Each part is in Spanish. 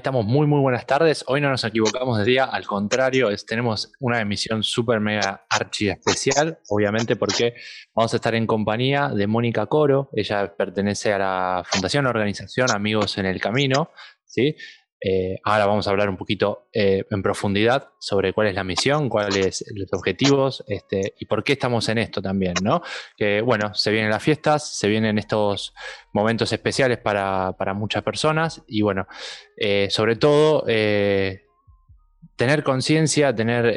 estamos muy, muy buenas tardes. Hoy no nos equivocamos de día, al contrario, tenemos una emisión súper mega archi especial, obviamente porque vamos a estar en compañía de Mónica Coro. Ella pertenece a la Fundación Organización Amigos en el Camino, ¿sí? Eh, ahora vamos a hablar un poquito eh, en profundidad sobre cuál es la misión, cuáles los objetivos este, y por qué estamos en esto también, ¿no? Que bueno, se vienen las fiestas, se vienen estos momentos especiales para, muchas personas y bueno, eh, sobre todo tener conciencia, tener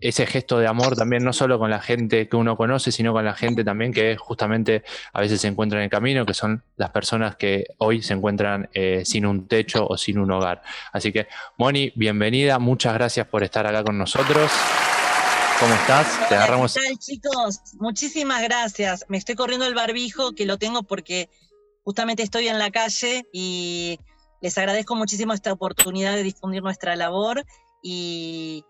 ese gesto de amor también, no solo con la gente que uno conoce, sino con la gente también que justamente a veces se encuentra en el camino, que son las personas que hoy se encuentran eh, sin un techo o sin un hogar. Así que, Moni, bienvenida, muchas gracias por estar acá con nosotros. ¿Cómo estás? Te agarramos. ¿Qué tal, chicos? Muchísimas gracias. Me estoy corriendo el barbijo, que lo tengo porque justamente estoy en la calle y les agradezco muchísimo esta oportunidad de difundir nuestra labor y,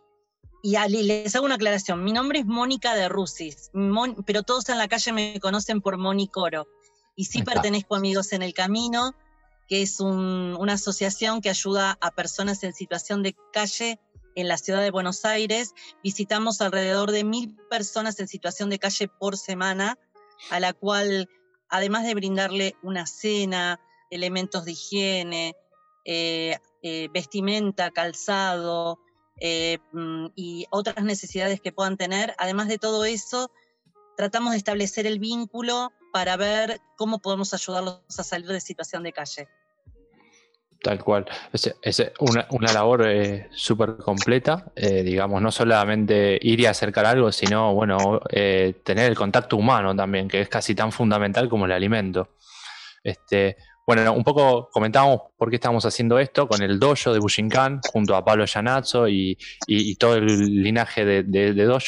y Ali, les hago una aclaración. Mi nombre es Mónica de Rusis, pero todos en la calle me conocen por Moni Coro. Y sí pertenezco a Amigos en el Camino, que es una asociación que ayuda a personas en situación de calle en la ciudad de Buenos Aires. Visitamos alrededor de mil personas en situación de calle por semana, a la cual, además de brindarle una cena, elementos de higiene, eh, eh, vestimenta, calzado, eh, mm, y otras necesidades que puedan tener. Además de todo eso, tratamos de establecer el vínculo para ver cómo podemos ayudarlos a salir de situación de calle. Tal cual. Es, una, labor eh, súper completa, eh, digamos, no solamente ir y acercar algo, sino, bueno, tener el contacto humano también, que es casi tan fundamental como el alimento. Este, bueno, un poco comentábamos por qué estamos haciendo esto con el dojo de Bushinkan junto a Pablo Yanazzo y, todo el linaje de, de,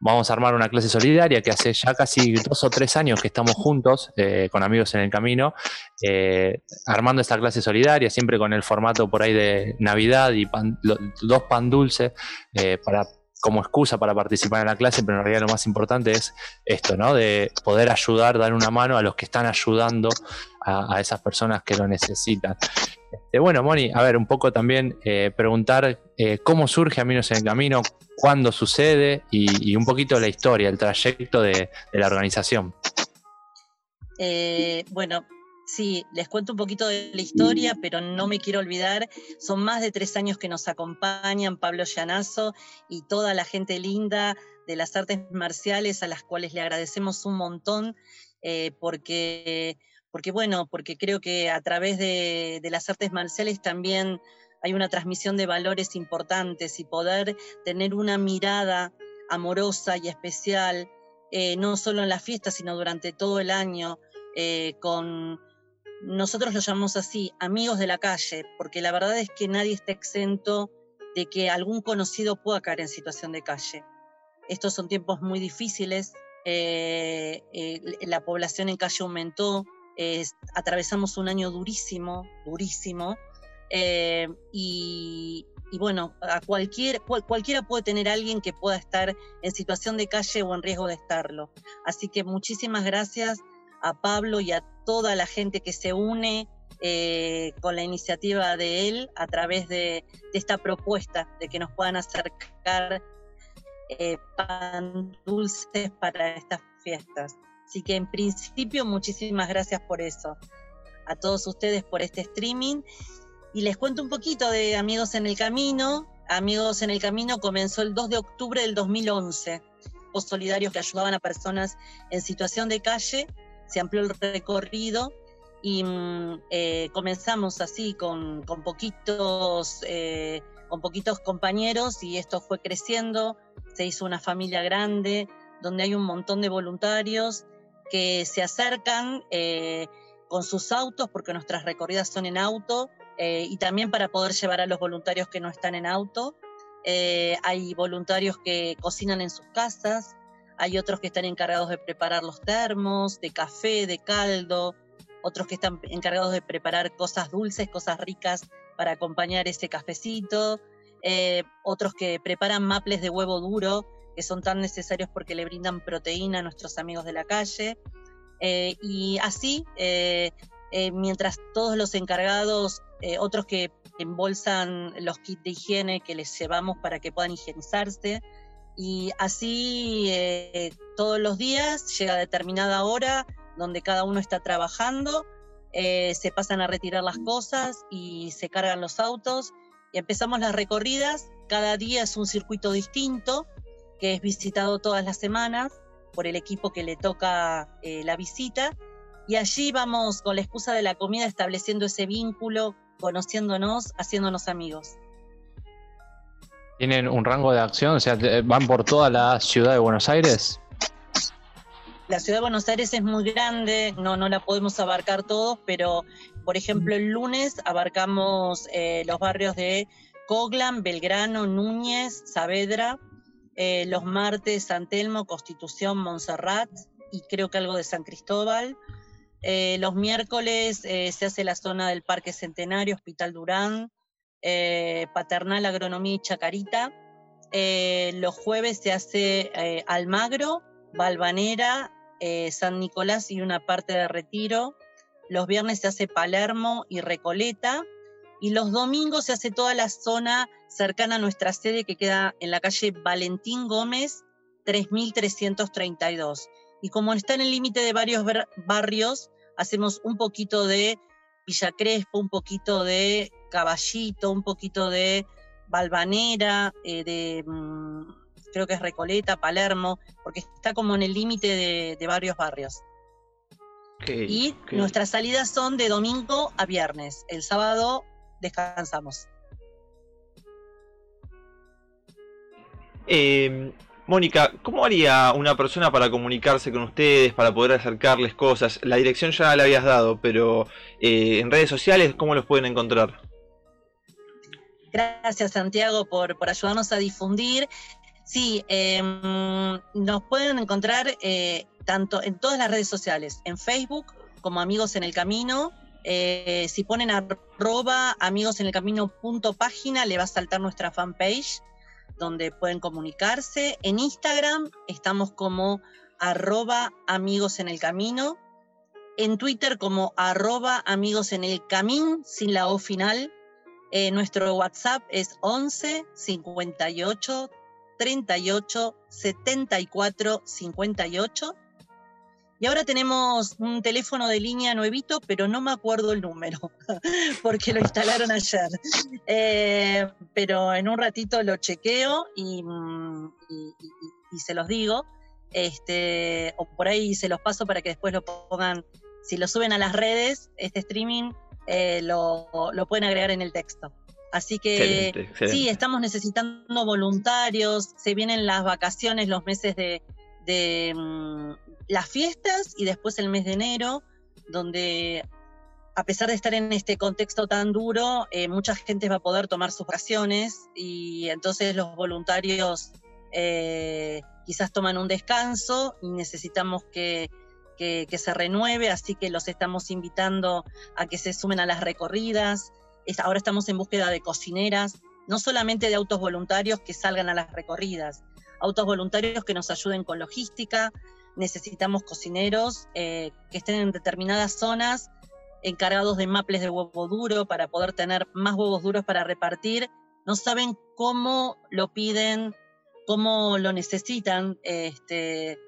Vamos a armar una clase solidaria que hace ya casi dos o tres años que estamos juntos eh, con amigos en el camino, eh, armando esta clase solidaria, siempre con el formato por ahí de Navidad y dos pan dulces eh, para como excusa para participar en la clase, pero en realidad lo más importante es esto, ¿no? De poder ayudar, dar una mano a los que están ayudando a, esas personas que lo necesitan. Este, bueno, Moni, a ver, un poco también eh, preguntar eh, cómo surge Aminos en el Camino, cuándo sucede y, un poquito la historia, el trayecto de, la organización. Eh, bueno, Sí, les cuento un poquito de la historia, pero no me quiero olvidar, son más de tres años que nos acompañan Pablo Llanazo y toda la gente linda de las artes marciales a las cuales le agradecemos un montón, eh, porque, porque, bueno, porque creo que a través de, las artes marciales también hay una transmisión de valores importantes y poder tener una mirada amorosa y especial, eh, no solo en la fiesta, sino durante todo el año, eh, con nosotros lo llamamos así, amigos de la calle, porque la verdad es que nadie está exento de que algún conocido pueda caer en situación de calle. Estos son tiempos muy difíciles, eh, eh, la población en calle aumentó, atravesamos un año durísimo, durísimo, eh, y, bueno, a cualquier, cualquiera puede tener alguien que pueda estar en situación de calle o en riesgo de estarlo. Así que muchísimas gracias a Pablo y a toda la gente que se une eh, con la iniciativa de él a través de, esta propuesta de que nos puedan acercar eh, pan dulces para estas fiestas. Así que en principio muchísimas gracias por eso. A todos ustedes por este streaming. Y les cuento un poquito de Amigos en el Camino. Amigos en el Camino comenzó el 2 de octubre del 2011. Solidarios que ayudaban a personas en situación de calle se amplió el recorrido y mm, eh, comenzamos así con, poquitos, eh, con poquitos compañeros y esto fue creciendo, se hizo una familia grande donde hay un montón de voluntarios que se acercan eh, con sus autos, porque nuestras recorridas son en auto, y también para poder llevar a los voluntarios que no están en auto. hay voluntarios que cocinan en sus casas, hay otros que están encargados de preparar los termos, de café, de caldo, otros que están encargados de preparar cosas dulces, cosas ricas para acompañar ese cafecito, eh, otros que preparan maples de huevo duro, que son tan necesarios porque le brindan proteína a nuestros amigos de la calle. Eh, y así, eh, mientras todos los encargados, otros que embolsan los kits de higiene que les llevamos para que puedan higienizarse. Y así eh, todos los días llega determinada hora donde cada uno está trabajando, se pasan a retirar las cosas y se cargan los autos y empezamos las recorridas. Cada día es un circuito distinto que es visitado todas las semanas por el equipo que le toca la visita y allí vamos con la excusa de la comida estableciendo ese vínculo, conociéndonos, haciéndonos amigos. ¿Tienen un rango de acción? O sea, ¿van por toda la ciudad de Buenos Aires? La ciudad de Buenos Aires es muy grande, no, no la podemos abarcar todos, pero por ejemplo el lunes abarcamos eh, los barrios de Coglan, Belgrano, Núñez, Saavedra, eh, los martes San Telmo, Constitución, Montserrat y creo que algo de San Cristóbal. Eh, los miércoles se hace la zona del Parque Centenario, Hospital Durán, eh, Paternal, Agronomía y Chacarita. los jueves se hace Almagro, Balvanera, San Nicolás y una parte de Retiro. Los viernes se hace Palermo y Recoleta. Y los domingos se hace toda la zona cercana a nuestra sede que queda en la calle Valentín Gómez, 3332 y como está en el límite de varios barrios, hacemos un poquito de Villa Crespo, un poquito de Caballito, un poquito de Balvanera, eh, de mm, creo que es Recoleta, Palermo, porque está como en el límite de, varios barrios. y nuestras salidas son de domingo a viernes. El sábado descansamos. Eh, Mónica, ¿cómo haría una persona para comunicarse con ustedes, para poder acercarles cosas? La dirección ya la habías dado, pero eh, en redes sociales, ¿cómo los pueden encontrar? Gracias, Santiago, por, ayudarnos a difundir. Sí, em, nos pueden encontrar eh, tanto en todas las redes sociales, en Facebook como Amigos en el Camino. Eh, si ponen arroba amigos el camino punto página, le va a saltar nuestra fanpage donde pueden comunicarse. En Instagram estamos como arroba amigos en el camino. En Twitter como arroba amigos en el camino, sin la O final. Eh, nuestro WhatsApp es 11 58 38 74 58. Y ahora tenemos un teléfono de línea nuevito, pero no me acuerdo el número, porque lo instalaron ayer. Eh, pero en un ratito lo chequeo mm, y, se los digo. Este, o por ahí se los paso para que después lo pongan, si lo suben a las redes, este streaming, eh, lo, pueden agregar en el texto. Así que sí, estamos necesitando voluntarios, se vienen las vacaciones, los meses de, de, mm, las fiestas y después el mes de enero, donde a pesar de estar en este contexto tan duro, eh, mucha gente va a poder tomar sus vacaciones y entonces los voluntarios eh, quizás toman un descanso y necesitamos que, se renueve, así que los estamos invitando a que se sumen a las recorridas. Ahora estamos en búsqueda de cocineras, no solamente de autos voluntarios que salgan a las recorridas, autos voluntarios que nos ayuden con logística, necesitamos cocineros eh, que estén en determinadas zonas encargados de maples de huevo duro para poder tener más huevos duros para repartir. No saben cómo lo piden, cómo lo necesitan este,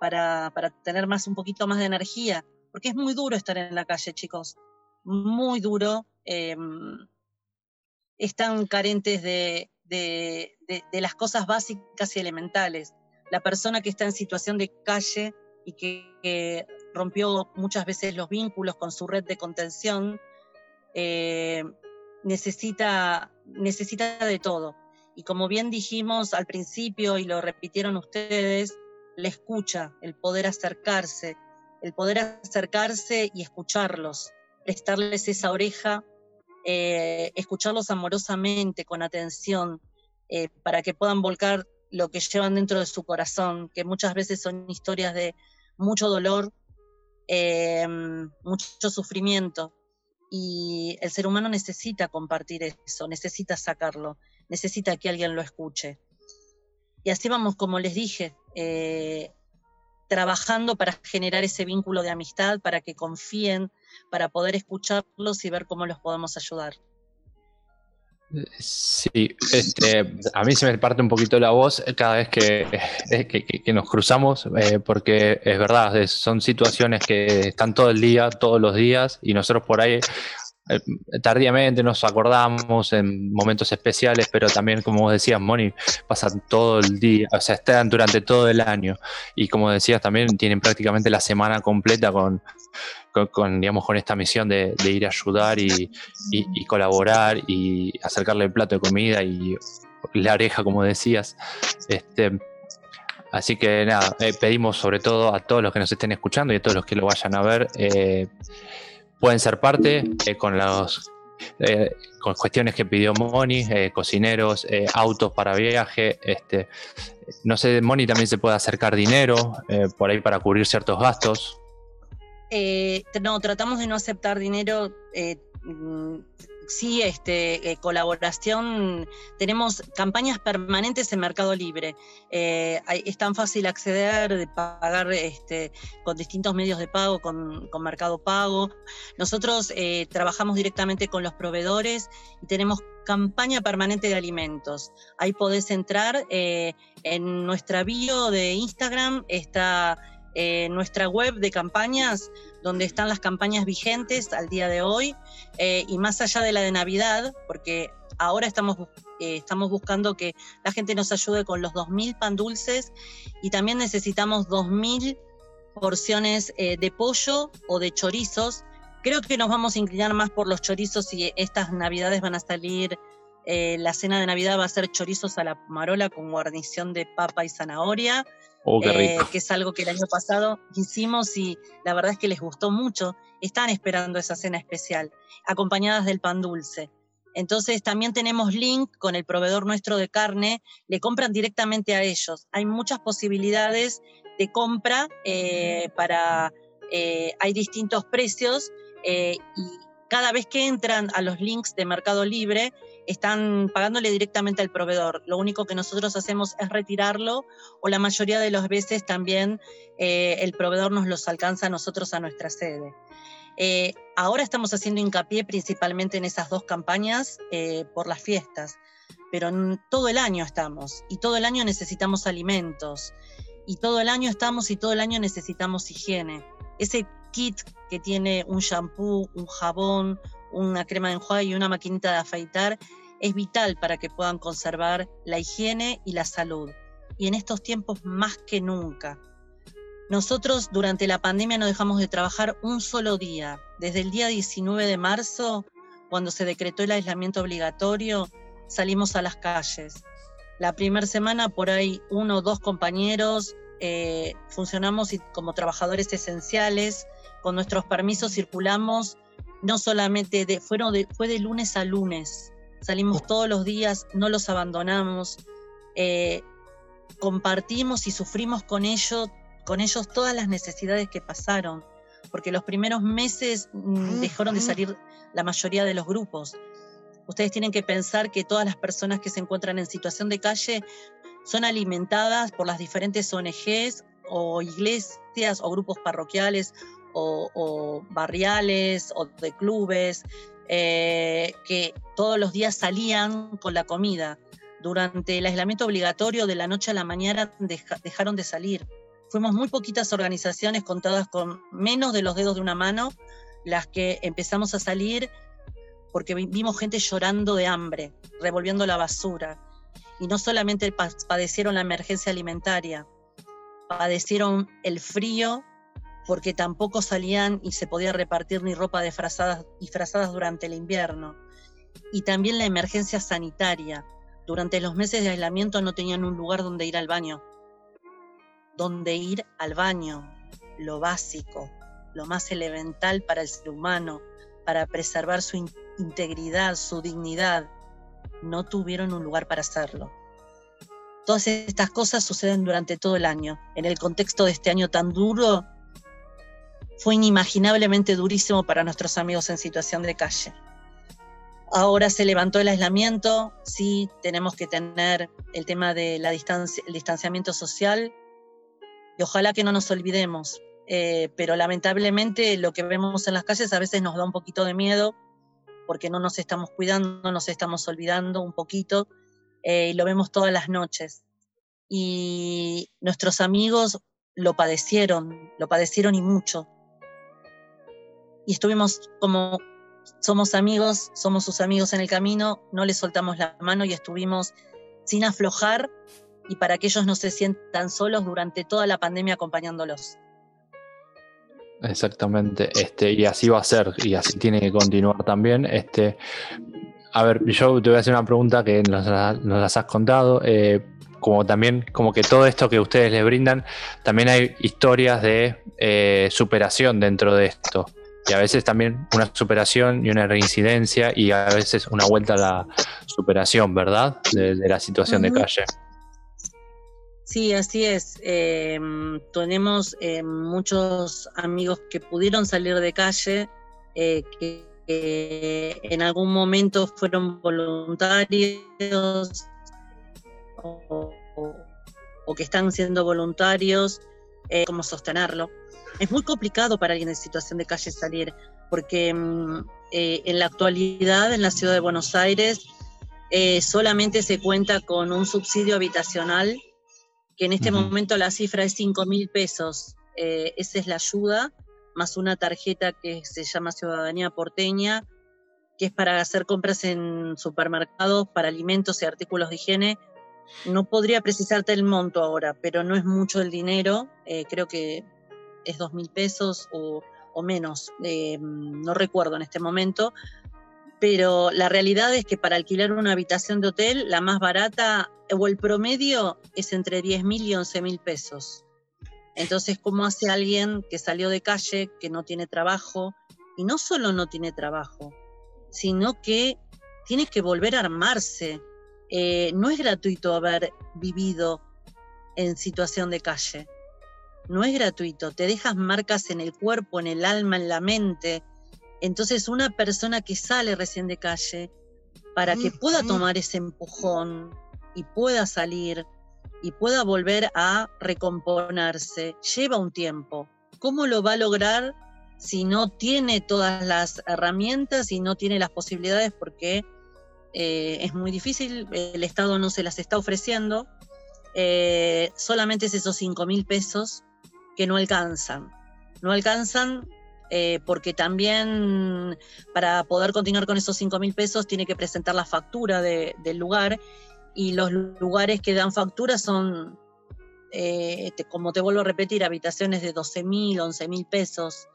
para, tener más, un poquito más de energía, porque es muy duro estar en la calle, chicos, muy duro. Em, están carentes de, de, las cosas básicas y elementales la persona que está en situación de calle y que, rompió muchas veces los vínculos con su red de contención, eh, necesita, necesita de todo. Y como bien dijimos al principio y lo repitieron ustedes, la escucha, el poder acercarse, el poder acercarse y escucharlos, prestarles esa oreja, eh, escucharlos amorosamente, con atención, eh, para que puedan volcar lo que llevan dentro de su corazón, que muchas veces son historias de mucho dolor, eh, mucho sufrimiento. Y el ser humano necesita compartir eso, necesita sacarlo, necesita que alguien lo escuche. Y así vamos, como les dije, eh, trabajando para generar ese vínculo de amistad, para que confíen, para poder escucharlos y ver cómo los podemos ayudar. Sí, este, a mí se me parte un poquito la voz cada vez que, que, nos cruzamos, eh, porque es verdad, son situaciones que están todo el día, todos los días, y nosotros por ahí eh, tardíamente nos acordamos en momentos especiales, pero también, como vos decías, Moni, pasan todo el día, o sea, están durante todo el año. Y como decías, también tienen prácticamente la semana completa con, con, digamos, con esta misión de, ir a ayudar y, colaborar y acercarle el plato de comida y la oreja, como decías. Este, así que nada, eh, pedimos sobre todo a todos los que nos estén escuchando y a todos los que lo vayan a ver, eh, pueden ser parte eh, con los con cuestiones que pidió Moni, cocineros, autos para viaje, este, no sé, Moni también se puede acercar dinero por ahí para cubrir ciertos gastos. Eh, no, tratamos de no aceptar dinero. Eh, sí, este, eh, colaboración. Tenemos campañas permanentes en Mercado Libre. es tan fácil acceder, de pagar este, con distintos medios de pago, con, Mercado Pago. Nosotros trabajamos directamente con los proveedores y tenemos campaña permanente de alimentos. Ahí podés entrar en nuestra bio de Instagram, está eh, nuestra web de campañas, donde están las campañas vigentes al día de hoy, eh, y más allá de la de Navidad, porque ahora estamos, eh, estamos buscando que la gente nos ayude con los 2.000 pan dulces y también necesitamos 2.000 porciones de pollo o de chorizos. Creo que nos vamos a inclinar más por los chorizos y estas navidades van a salir la cena de Navidad va a ser chorizos a la marola con guarnición de papa y zanahoria. Oh, eh, que es algo que el año pasado hicimos y la verdad es que les gustó mucho. Están esperando esa cena especial, acompañadas del pan dulce. Entonces también tenemos link con el proveedor nuestro de carne, le compran directamente a ellos. Hay muchas posibilidades de compra eh, para, eh, hay distintos precios y cada vez que entran a los links de Mercado Libre, están pagándole directamente al proveedor. Lo único que nosotros hacemos es retirarlo o la mayoría de las veces también eh, el proveedor nos los alcanza a nosotros a nuestra sede. Eh, ahora estamos haciendo hincapié principalmente en esas dos campañas eh, por las fiestas, pero todo el año estamos y todo el año necesitamos alimentos y todo el año estamos y todo el año necesitamos higiene. Ese kit que tiene un shampoo, un jabón, una crema de enjuague y una maquinita de afeitar es vital para que puedan conservar la higiene y la salud. Y en estos tiempos más que nunca. Nosotros durante la pandemia no dejamos de trabajar un solo día. Desde el día 19 de marzo, cuando se decretó el aislamiento obligatorio, salimos a las calles. La primera semana por ahí uno o dos compañeros eh, funcionamos como trabajadores esenciales, con nuestros permisos circulamos no solamente de, fueron de, fue de lunes a lunes, salimos oh. todos los días, no los abandonamos, eh, compartimos y sufrimos con ellos, con ellos todas las necesidades que pasaron, porque los primeros meses mm, dejaron de salir la mayoría de los grupos. Ustedes tienen que pensar que todas las personas que se encuentran en situación de calle son alimentadas por las diferentes ONGs o iglesias o grupos parroquiales o, barriales o de clubes eh, que todos los días salían con la comida. Durante el aislamiento obligatorio de la noche a la mañana dejaron de salir. Fuimos muy poquitas organizaciones contadas con menos de los dedos de una mano las que empezamos a salir porque vimos gente llorando de hambre, revolviendo la basura. Y no solamente padecieron la emergencia alimentaria, padecieron el frío porque tampoco salían y se podía repartir ni ropa disfrazadas, disfrazadas durante el invierno. Y también la emergencia sanitaria. Durante los meses de aislamiento no tenían un lugar donde ir al baño. Donde ir al baño, lo básico, lo más elemental para el ser humano, para preservar su integridad, su dignidad, no tuvieron un lugar para hacerlo. Todas estas cosas suceden durante todo el año. En el contexto de este año tan duro, fue inimaginablemente durísimo para nuestros amigos en situación de calle. Ahora se levantó el aislamiento, sí tenemos que tener el tema del distanciamiento social, y ojalá que no nos olvidemos. Eh, pero lamentablemente lo que vemos en las calles a veces nos da un poquito de miedo porque no nos estamos cuidando, nos estamos olvidando un poquito eh, y lo vemos todas las noches. Y nuestros amigos lo padecieron, lo padecieron y mucho. Y estuvimos como somos amigos, somos sus amigos en el camino, no les soltamos la mano y estuvimos sin aflojar y para que ellos no se sientan solos durante toda la pandemia acompañándolos. Exactamente, este, y así va a ser, y así tiene que continuar también. Este, a ver, yo te voy a hacer una pregunta que nos, las has contado. Eh, como también, como que todo esto que ustedes les brindan, también hay historias de eh, superación dentro de esto. Y a veces también una superación y una reincidencia y a veces una vuelta a la superación, ¿verdad? De, la situación de calle. Sí, así es. Em, tenemos eh, muchos amigos que pudieron salir de calle, eh, que en algún momento fueron voluntarios o, que están siendo voluntarios, eh, cómo sostenerlo. Es muy complicado para alguien en situación de calle salir, porque em, en la actualidad en la ciudad de Buenos Aires solamente se cuenta con un subsidio habitacional que en este momento la cifra es 5 mil pesos. Eh, esa es la ayuda, más una tarjeta que se llama Ciudadanía Porteña, que es para hacer compras en supermercados para alimentos y artículos de higiene. No podría precisarte el monto ahora, pero no es mucho el dinero, eh, creo que es 2 mil pesos o, menos, eh, no recuerdo en este momento, pero la realidad es que para alquilar una habitación de hotel, la más barata o el promedio es entre 10 mil y 11 mil pesos. Entonces, ¿cómo hace alguien que salió de calle, que no tiene trabajo? Y no solo no tiene trabajo, sino que tiene que volver a armarse. Eh, no es gratuito haber vivido en situación de calle. No es gratuito. Te dejas marcas en el cuerpo, en el alma, en la mente entonces una persona que sale recién de calle, para que pueda tomar ese empujón y pueda salir y pueda volver a recomponerse, lleva un tiempo. ¿Cómo lo va a lograr si no tiene todas las herramientas y no tiene las posibilidades? Porque eh, es muy difícil, el Estado no se las está ofreciendo, eh, solamente es esos 5 mil pesos que no alcanzan. No alcanzan eh, porque también para poder continuar con esos 5 mil pesos tiene que presentar la factura del lugar y los lugares que dan factura son, como te vuelvo a repetir, habitaciones de 12 mil, 11 mil pesos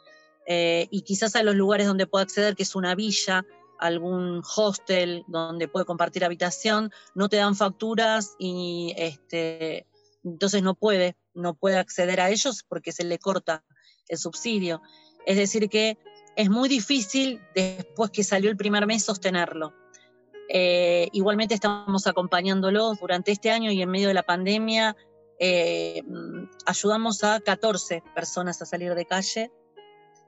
y quizás a los lugares donde puede acceder, que es una villa, algún hostel donde puede compartir habitación, no te dan facturas y este, entonces no puede, no puede acceder a ellos porque se le corta el subsidio. Es decir, que es muy difícil después que salió el primer mes sostenerlo. Eh, igualmente estamos acompañándolos durante este año y en medio de la pandemia. Eh, ayudamos a 14 personas a salir de calle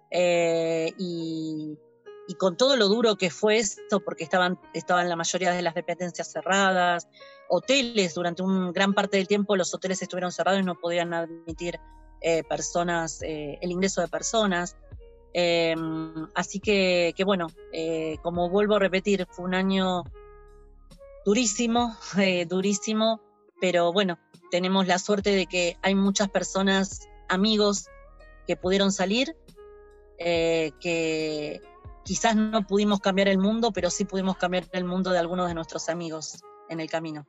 eh, y, con todo lo duro que fue esto, porque estaban, estaban la mayoría de las dependencias cerradas, hoteles, durante una gran parte del tiempo los hoteles estuvieron cerrados y no podían admitir personas, el ingreso de personas. Em, así que, bueno, eh, como vuelvo a repetir, fue un año durísimo, eh, durísimo, pero bueno, tenemos la suerte de que hay muchas personas, amigos, que pudieron salir, eh, que quizás no pudimos cambiar el mundo, pero sí pudimos cambiar el mundo de algunos de nuestros amigos en el camino.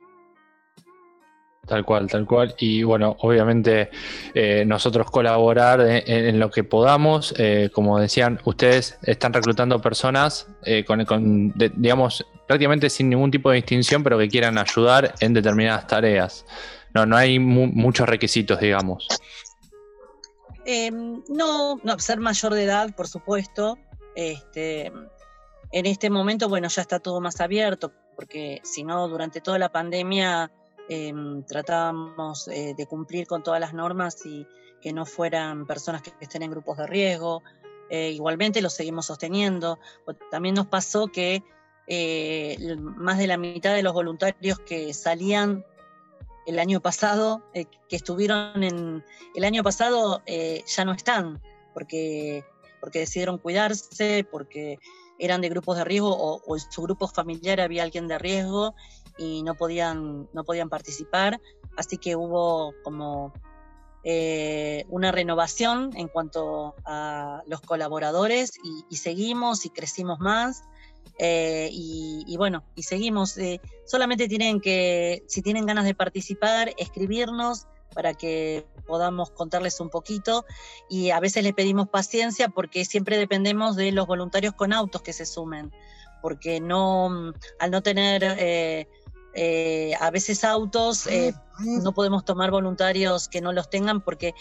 Tal cual, tal cual. Y bueno, obviamente eh, nosotros colaborar en, lo que podamos. Eh, como decían, ustedes están reclutando personas eh, con, digamos, prácticamente sin ningún tipo de distinción, pero que quieran ayudar en determinadas tareas. No, no hay muchos requisitos, digamos. Em, no, no, ser mayor de edad, por supuesto. Este, en este momento, bueno, ya está todo más abierto, porque si no, durante toda la pandemia Em, tratábamos eh, de cumplir con todas las normas y que no fueran personas que estén en grupos de riesgo. Eh, igualmente lo seguimos sosteniendo. También nos pasó que eh, más de la mitad de los voluntarios que salían el año pasado, que estuvieron en, el año pasado ya no están, porque, porque decidieron cuidarse, porque eran de grupos de riesgo o, en su grupo familiar había alguien de riesgo y no podían, no podían participar, así que hubo como eh, una renovación en cuanto a los colaboradores y, seguimos y crecimos más. Eh, y, bueno, y seguimos. Eh, solamente tienen que, si tienen ganas de participar, escribirnos para que podamos contarles un poquito. Y a veces les pedimos paciencia porque siempre dependemos de los voluntarios con autos que se sumen, porque no, al no tener eh, a veces autos, eh, no podemos tomar voluntarios que no los tengan porque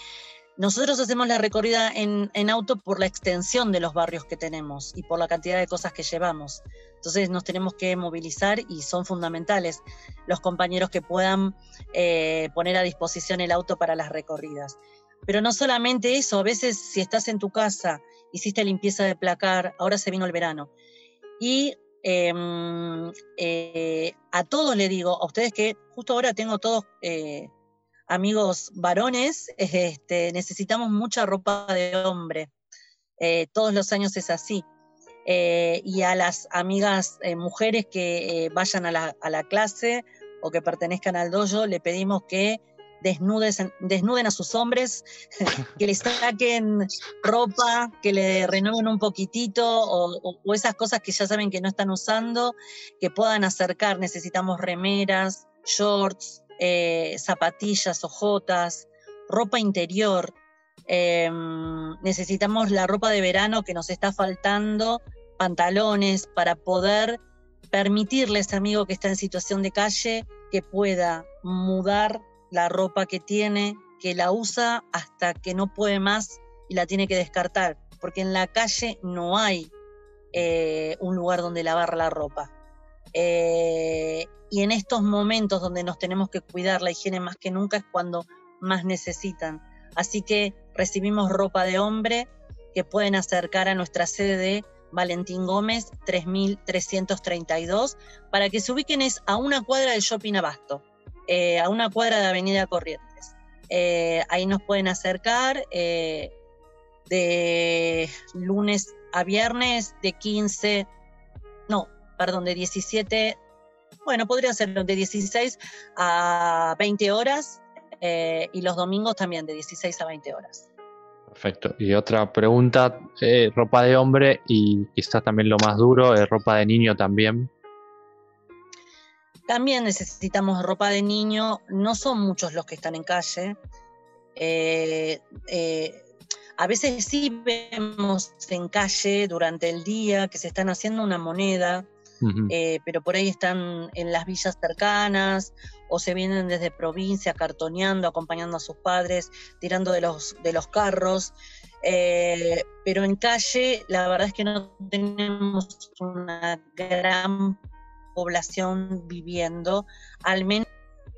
nosotros hacemos la recorrida en, auto por la extensión de los barrios que tenemos y por la cantidad de cosas que llevamos. Entonces nos tenemos que movilizar y son fundamentales los compañeros que puedan eh, poner a disposición el auto para las recorridas. Pero no solamente eso, a veces si estás en tu casa, hiciste limpieza de placar, ahora se vino el verano, y Em, eh, a todos le digo, a ustedes que justo ahora tengo todos eh, amigos varones, este, necesitamos mucha ropa de hombre. Eh, todos los años es así. y a las amigas mujeres que vayan a la, a la clase o que pertenezcan al dojo, le pedimos que desnuden a sus hombres, que les saquen ropa, que le renueven un poquitito o, esas cosas que ya saben que no están usando, que puedan acercar. Necesitamos remeras, shorts, eh, zapatillas, ojotas, ropa interior. Em, necesitamos la ropa de verano que nos está faltando, pantalones para poder permitirle a ese amigo que está en situación de calle que pueda mudar la ropa que tiene, que la usa hasta que no puede más y la tiene que descartar, porque en la calle no hay eh, un lugar donde lavar la ropa. Eh, y en estos momentos donde nos tenemos que cuidar la higiene más que nunca es cuando más necesitan. Así que recibimos ropa de hombre que pueden acercar a nuestra sede de Valentín Gómez 3332 para que se ubiquen es a una cuadra del shopping Abasto. Eh, a una cuadra de Avenida Corrientes. Eh, ahí nos pueden acercar de lunes a viernes de 15, no, perdón, de 17, bueno, podría ser de 16 a 20 horas y los domingos también de 16 a 20 horas. Perfecto. Y otra pregunta, ropa de hombre y quizás también lo más duro, ropa de niño también. También necesitamos ropa de niño, no son muchos los que están en calle. Eh, eh, a veces sí vemos en calle durante el día que se están haciendo una moneda, eh, pero por ahí están en las villas cercanas o se vienen desde provincia cartoneando, acompañando a sus padres, tirando de los, de los carros. pero en calle la verdad es que no tenemos una gran población viviendo, al menos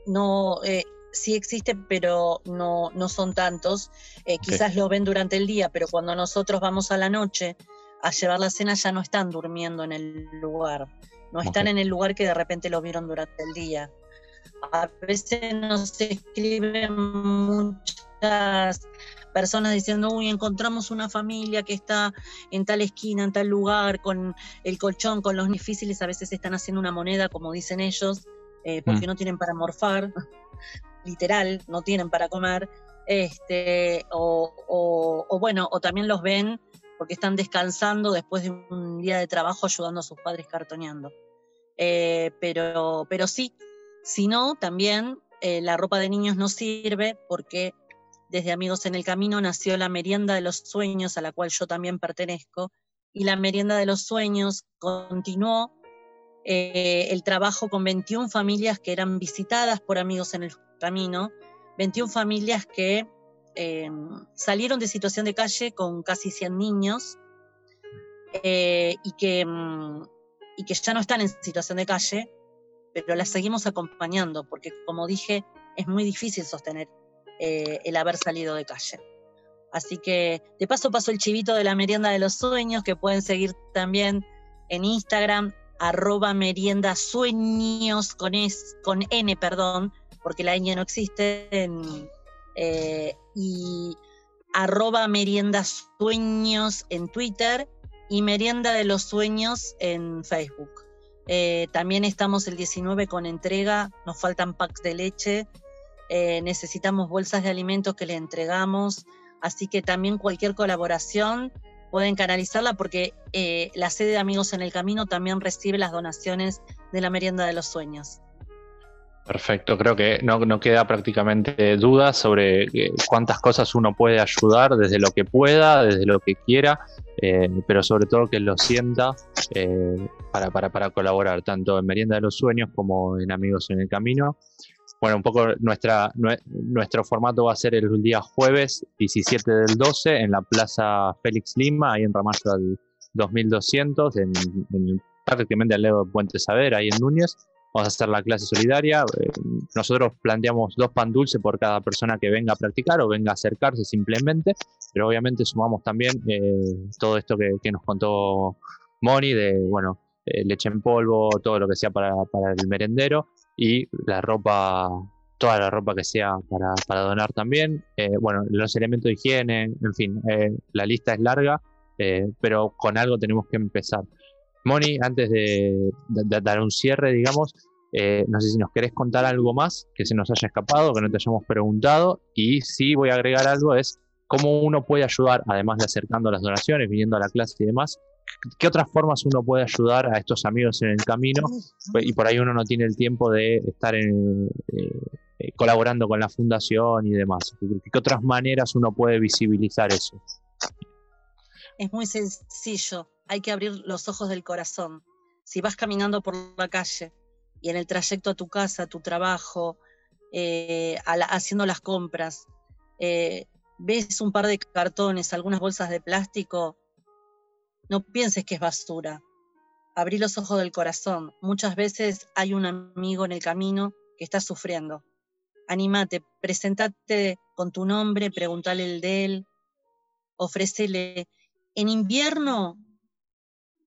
no, eh, sí existe, pero no, no son tantos. Eh, quizás lo ven durante el día, pero cuando nosotros vamos a la noche a llevar la cena ya no están durmiendo en el lugar, no están en el lugar que de repente lo vieron durante el día. A veces nos escriben muchas personas diciendo, uy, encontramos una familia que está en tal esquina, en tal lugar, con el colchón, con los difíciles, a veces están haciendo una moneda, como dicen ellos, eh, porque mm. no tienen para morfar, literal, no tienen para comer, este, o, bueno, o también los ven porque están descansando después de un día de trabajo ayudando a sus padres cartoneando. Eh, pero, pero sí, si no, también eh, la ropa de niños no sirve porque desde Amigos en el Camino nació la Merienda de los Sueños, a la cual yo también pertenezco, y la Merienda de los Sueños continuó eh, el trabajo con 21 familias que eran visitadas por Amigos en el Camino, 21 familias que eh, salieron de situación de calle con casi 100 niños eh, y, que, mm, y que ya no están en situación de calle, pero las seguimos acompañando, porque como dije, es muy difícil sostener eh, el haber salido de calle. Así que de paso paso el chivito de la merienda de los sueños, que pueden seguir también en Instagram, arroba merienda con, con N, perdón, porque la ñ no existe, eh, y arroba merienda sueños en Twitter y merienda de los sueños en Facebook. Eh, también estamos el 19 con entrega, nos faltan packs de leche, eh, necesitamos bolsas de alimentos que le entregamos, así que también cualquier colaboración pueden canalizarla porque la sede de Amigos en el Camino también recibe las donaciones de la merienda de los sueños. Perfecto, creo que no, queda prácticamente duda sobre cuántas cosas uno puede ayudar desde lo que pueda, desde lo que quiera, pero sobre todo que lo sienta para, para, colaborar, tanto en Merienda de los Sueños como en Amigos en el Camino. Bueno, un poco nuestra, nuestro formato va a ser el día jueves 17 del 12 en la Plaza Félix Lima, ahí en Ramallo al 2200, en, en, prácticamente al lado de Puente Saber, ahí en Núñez. Vamos a hacer la clase solidaria. Eh, nosotros planteamos dos pan dulce por cada persona que venga a practicar o venga a acercarse simplemente, pero obviamente sumamos también eh, todo esto que, nos contó Moni de, bueno, eh, leche en polvo, todo lo que sea para, el merendero y la ropa, toda la ropa que sea para, donar también. Bueno, los elementos de higiene, en fin, la lista es larga, pero con algo tenemos que empezar. Moni, antes de dar un cierre, digamos, no sé si nos querés contar algo más que se nos haya escapado, que no te hayamos preguntado, y si voy a agregar algo es cómo uno puede ayudar, además de acercando las donaciones, viniendo a la clase y demás, ¿Qué otras formas uno puede ayudar a estos amigos en el camino? Y por ahí uno no tiene el tiempo de estar en, eh, eh, colaborando con la fundación y demás. ¿Qué otras maneras uno puede visibilizar eso? Es muy sencillo, hay que abrir los ojos del corazón. Si vas caminando por la calle y en el trayecto a tu casa, a tu trabajo, eh, haciendo las compras, eh, ves un par de cartones, algunas bolsas de plástico, no pienses que es basura. Abrí los ojos del corazón. Muchas veces hay un amigo en el camino que está sufriendo. Anímate, presentate con tu nombre, pregúntale el de él, ofrécele. En invierno,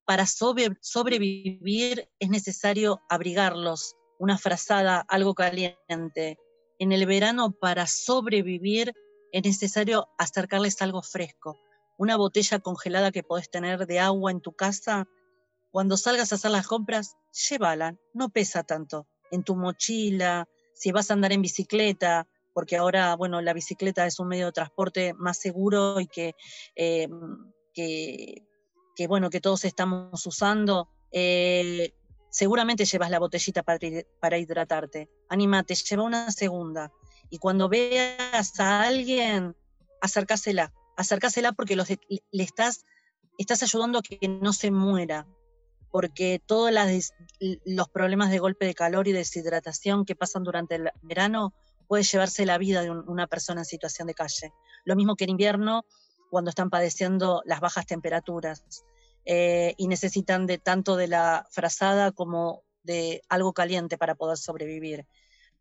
para sobre, sobrevivir, es necesario abrigarlos, una frazada, algo caliente. En el verano, para sobrevivir, es necesario acercarles algo fresco una botella congelada que podés tener de agua en tu casa, cuando salgas a hacer las compras, llévala, no pesa tanto. En tu mochila, si vas a andar en bicicleta, porque ahora, bueno, la bicicleta es un medio de transporte más seguro y que, eh, que, que, bueno, que todos estamos usando, eh, seguramente llevas la botellita para, para hidratarte. Anímate, lleva una segunda. Y cuando veas a alguien, acércasela acércasela porque los, le estás, estás ayudando a que no se muera, porque todos los problemas de golpe de calor y deshidratación que pasan durante el verano puede llevarse la vida de un, una persona en situación de calle. Lo mismo que en invierno, cuando están padeciendo las bajas temperaturas eh, y necesitan de tanto de la frazada como de algo caliente para poder sobrevivir.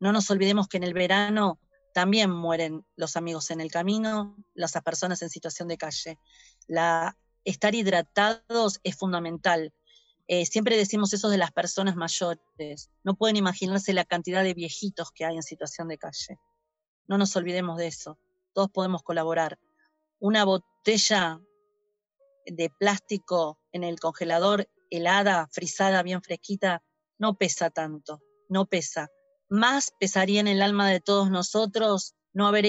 No nos olvidemos que en el verano también mueren los amigos en el camino, las personas en situación de calle. La, estar hidratados es fundamental. Eh, siempre decimos eso de las personas mayores. No pueden imaginarse la cantidad de viejitos que hay en situación de calle. No nos olvidemos de eso. Todos podemos colaborar. Una botella de plástico en el congelador helada, frisada, bien fresquita, no pesa tanto, no pesa. Más pesaría en el alma de todos nosotros no haber